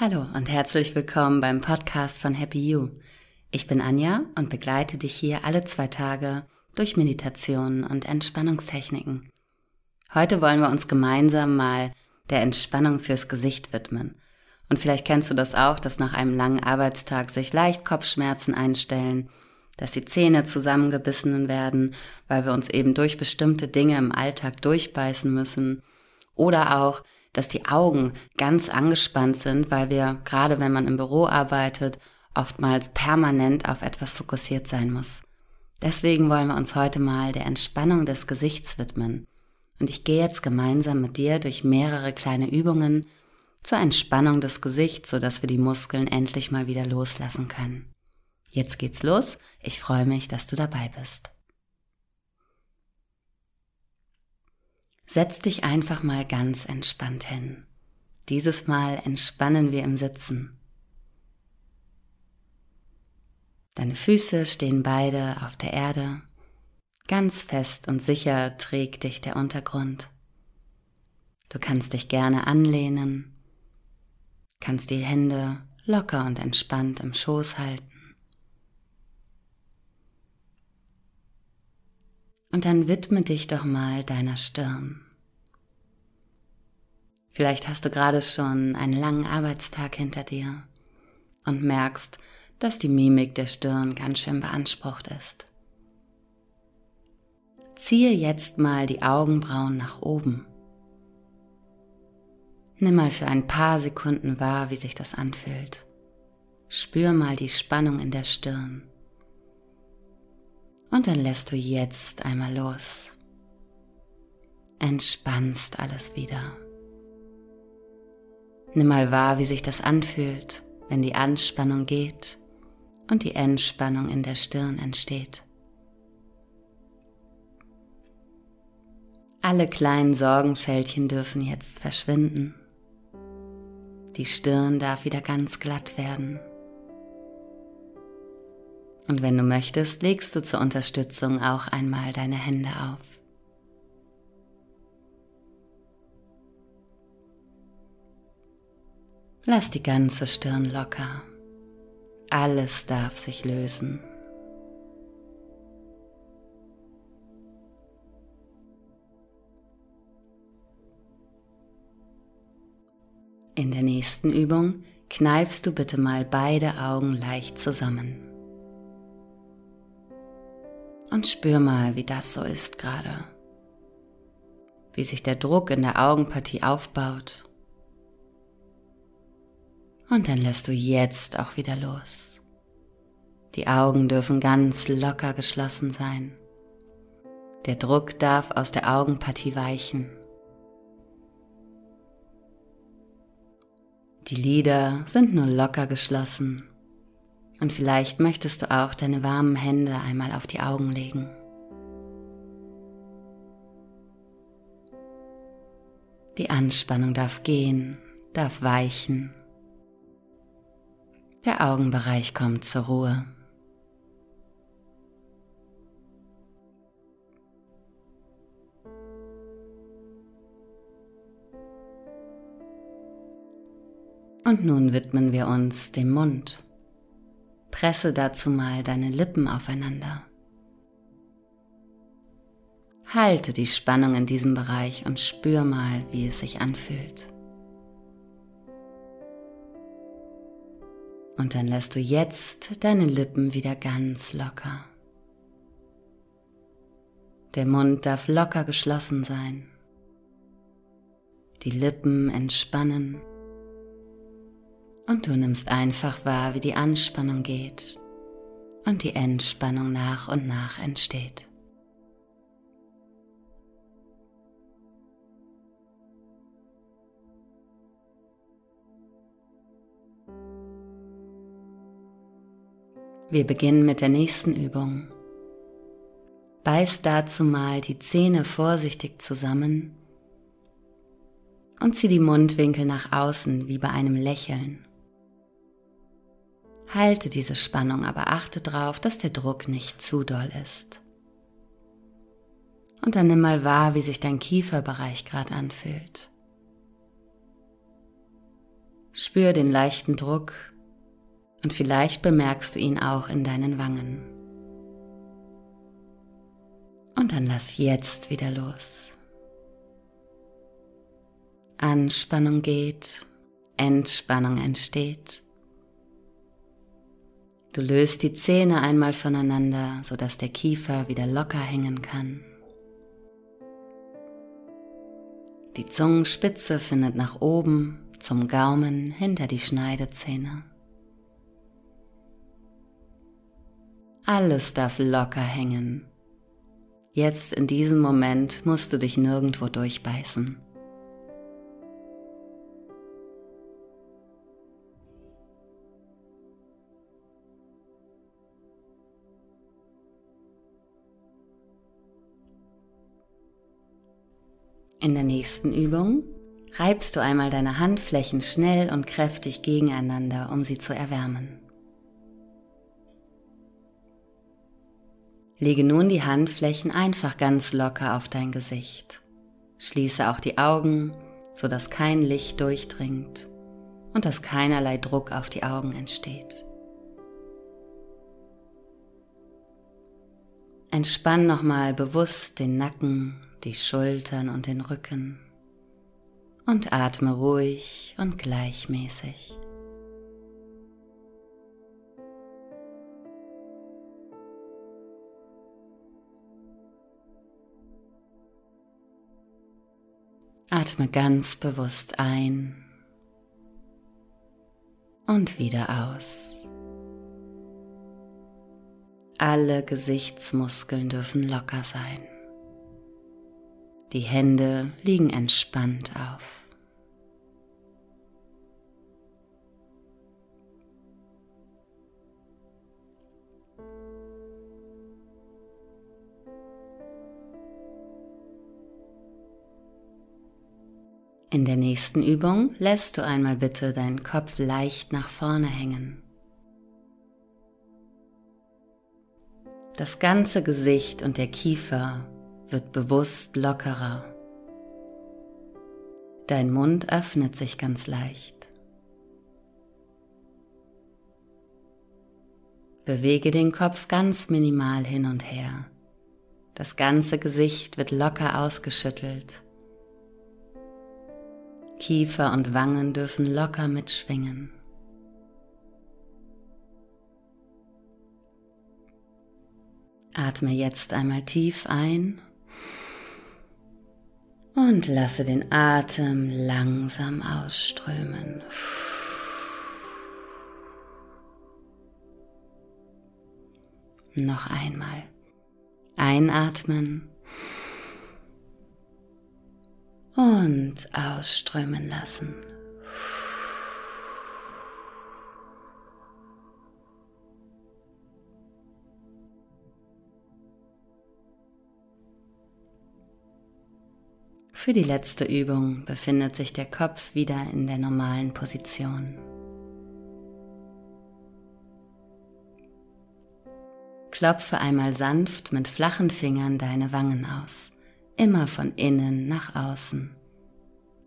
Hallo und herzlich willkommen beim Podcast von Happy You. Ich bin Anja und begleite dich hier alle zwei Tage durch Meditationen und Entspannungstechniken. Heute wollen wir uns gemeinsam mal der Entspannung fürs Gesicht widmen. Und vielleicht kennst du das auch, dass nach einem langen Arbeitstag sich leicht Kopfschmerzen einstellen, dass die Zähne zusammengebissen werden, weil wir uns eben durch bestimmte Dinge im Alltag durchbeißen müssen. Oder auch, dass die Augen ganz angespannt sind, weil wir, gerade wenn man im Büro arbeitet, oftmals permanent auf etwas fokussiert sein muss. Deswegen wollen wir uns heute mal der Entspannung des Gesichts widmen. Und ich gehe jetzt gemeinsam mit dir durch mehrere kleine Übungen zur Entspannung des Gesichts, sodass wir die Muskeln endlich mal wieder loslassen können. Jetzt geht's los. Ich freue mich, dass du dabei bist. Setz dich einfach mal ganz entspannt hin. Dieses Mal entspannen wir im Sitzen. Deine Füße stehen beide auf der Erde. Ganz fest und sicher trägt dich der Untergrund. Du kannst dich gerne anlehnen, kannst die Hände locker und entspannt im Schoß halten. Und dann widme dich doch mal deiner Stirn. Vielleicht hast du gerade schon einen langen Arbeitstag hinter dir und merkst, dass die Mimik der Stirn ganz schön beansprucht ist. Ziehe jetzt mal die Augenbrauen nach oben. Nimm mal für ein paar Sekunden wahr, wie sich das anfühlt. Spür mal die Spannung in der Stirn. Und dann lässt du jetzt einmal los. Entspannst alles wieder. Nimm mal wahr, wie sich das anfühlt, wenn die Anspannung geht und die Entspannung in der Stirn entsteht. Alle kleinen Sorgenfältchen dürfen jetzt verschwinden. Die Stirn darf wieder ganz glatt werden. Und wenn du möchtest, legst du zur Unterstützung auch einmal deine Hände auf. Lass die ganze Stirn locker. Alles darf sich lösen. In der nächsten Übung kneifst du bitte mal beide Augen leicht zusammen. Und spür mal, wie das so ist gerade. Wie sich der Druck in der Augenpartie aufbaut und dann lässt du jetzt auch wieder los. Die Augen dürfen ganz locker geschlossen sein. Der Druck darf aus der Augenpartie weichen. Die Lider sind nur locker geschlossen und vielleicht möchtest du auch deine warmen Hände einmal auf die Augen legen. Die Anspannung darf gehen, darf weichen der Augenbereich kommt zur Ruhe. Und nun widmen wir uns dem Mund. Presse dazu mal deine Lippen aufeinander. Halte die Spannung in diesem Bereich und spür mal, wie es sich anfühlt. Und dann lässt du jetzt deine Lippen wieder ganz locker. Der Mund darf locker geschlossen sein. Die Lippen entspannen. Und du nimmst einfach wahr, wie die Anspannung geht und die Entspannung nach und nach entsteht. Wir beginnen mit der nächsten Übung. Beiß dazu mal die Zähne vorsichtig zusammen und zieh die Mundwinkel nach außen wie bei einem Lächeln. Halte diese Spannung, aber achte darauf, dass der Druck nicht zu doll ist. Und dann nimm mal wahr, wie sich dein Kieferbereich gerade anfühlt. Spür den leichten Druck und vielleicht bemerkst du ihn auch in deinen Wangen. Und dann lass jetzt wieder los. Anspannung geht, Entspannung entsteht. Du löst die Zähne einmal voneinander, sodass der Kiefer wieder locker hängen kann. Die Zungenspitze findet nach oben zum Gaumen hinter die Schneidezähne. Alles darf locker hängen. Jetzt in diesem Moment musst du dich nirgendwo durchbeißen. In der nächsten Übung reibst du einmal deine Handflächen schnell und kräftig gegeneinander, um sie zu erwärmen. Lege nun die Handflächen einfach ganz locker auf dein Gesicht. Schließe auch die Augen, sodass kein Licht durchdringt und dass keinerlei Druck auf die Augen entsteht. Entspann nochmal bewusst den Nacken, die Schultern und den Rücken und atme ruhig und gleichmäßig. Atme ganz bewusst ein und wieder aus. Alle Gesichtsmuskeln dürfen locker sein. Die Hände liegen entspannt auf. In der nächsten Übung lässt du einmal bitte deinen Kopf leicht nach vorne hängen. Das ganze Gesicht und der Kiefer wird bewusst lockerer. Dein Mund öffnet sich ganz leicht. Bewege den Kopf ganz minimal hin und her. Das ganze Gesicht wird locker ausgeschüttelt Kiefer und Wangen dürfen locker mitschwingen. Atme jetzt einmal tief ein und lasse den Atem langsam ausströmen. Noch einmal. Einatmen und ausströmen lassen. Für die letzte Übung befindet sich der Kopf wieder in der normalen Position. Klopfe einmal sanft mit flachen Fingern deine Wangen aus immer von innen nach außen,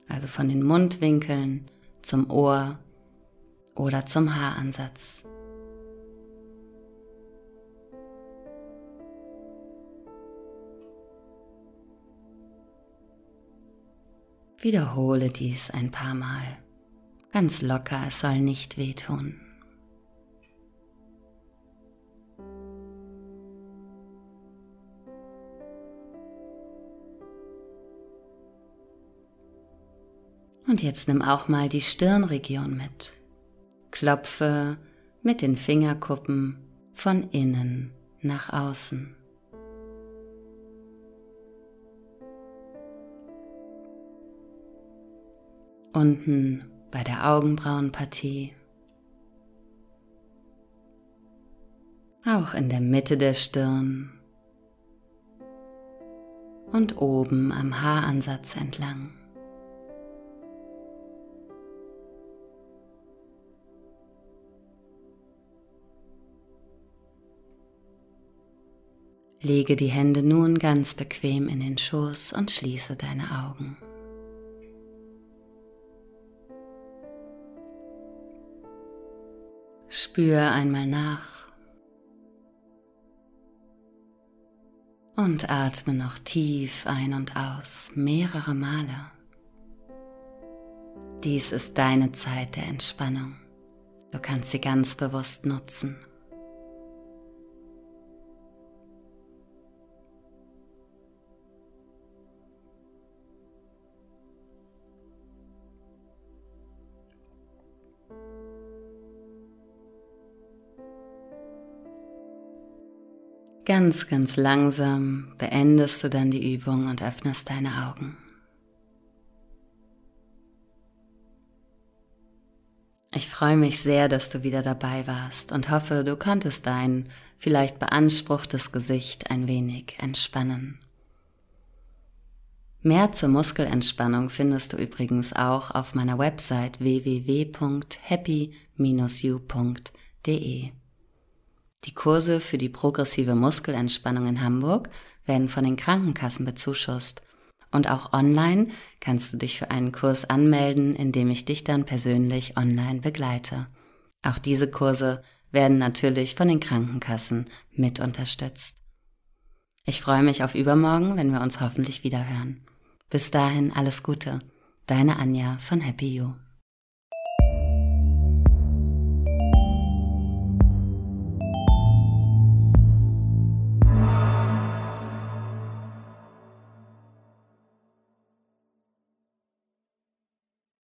also von den Mundwinkeln zum Ohr oder zum Haaransatz. Wiederhole dies ein paar Mal. Ganz locker, es soll nicht wehtun. Und jetzt nimm auch mal die Stirnregion mit. Klopfe mit den Fingerkuppen von innen nach außen. Unten bei der Augenbrauenpartie. Auch in der Mitte der Stirn und oben am Haaransatz entlang. Lege die Hände nun ganz bequem in den Schoß und schließe deine Augen. Spür einmal nach und atme noch tief ein und aus, mehrere Male. Dies ist deine Zeit der Entspannung. Du kannst sie ganz bewusst nutzen. Ganz, ganz langsam beendest du dann die Übung und öffnest deine Augen. Ich freue mich sehr, dass du wieder dabei warst und hoffe, du konntest dein vielleicht beanspruchtes Gesicht ein wenig entspannen. Mehr zur Muskelentspannung findest du übrigens auch auf meiner Website www.happy-u.de. Die Kurse für die progressive Muskelentspannung in Hamburg werden von den Krankenkassen bezuschusst. Und auch online kannst du dich für einen Kurs anmelden, in dem ich dich dann persönlich online begleite. Auch diese Kurse werden natürlich von den Krankenkassen mit unterstützt. Ich freue mich auf übermorgen, wenn wir uns hoffentlich wiederhören. Bis dahin alles Gute. Deine Anja von Happy You.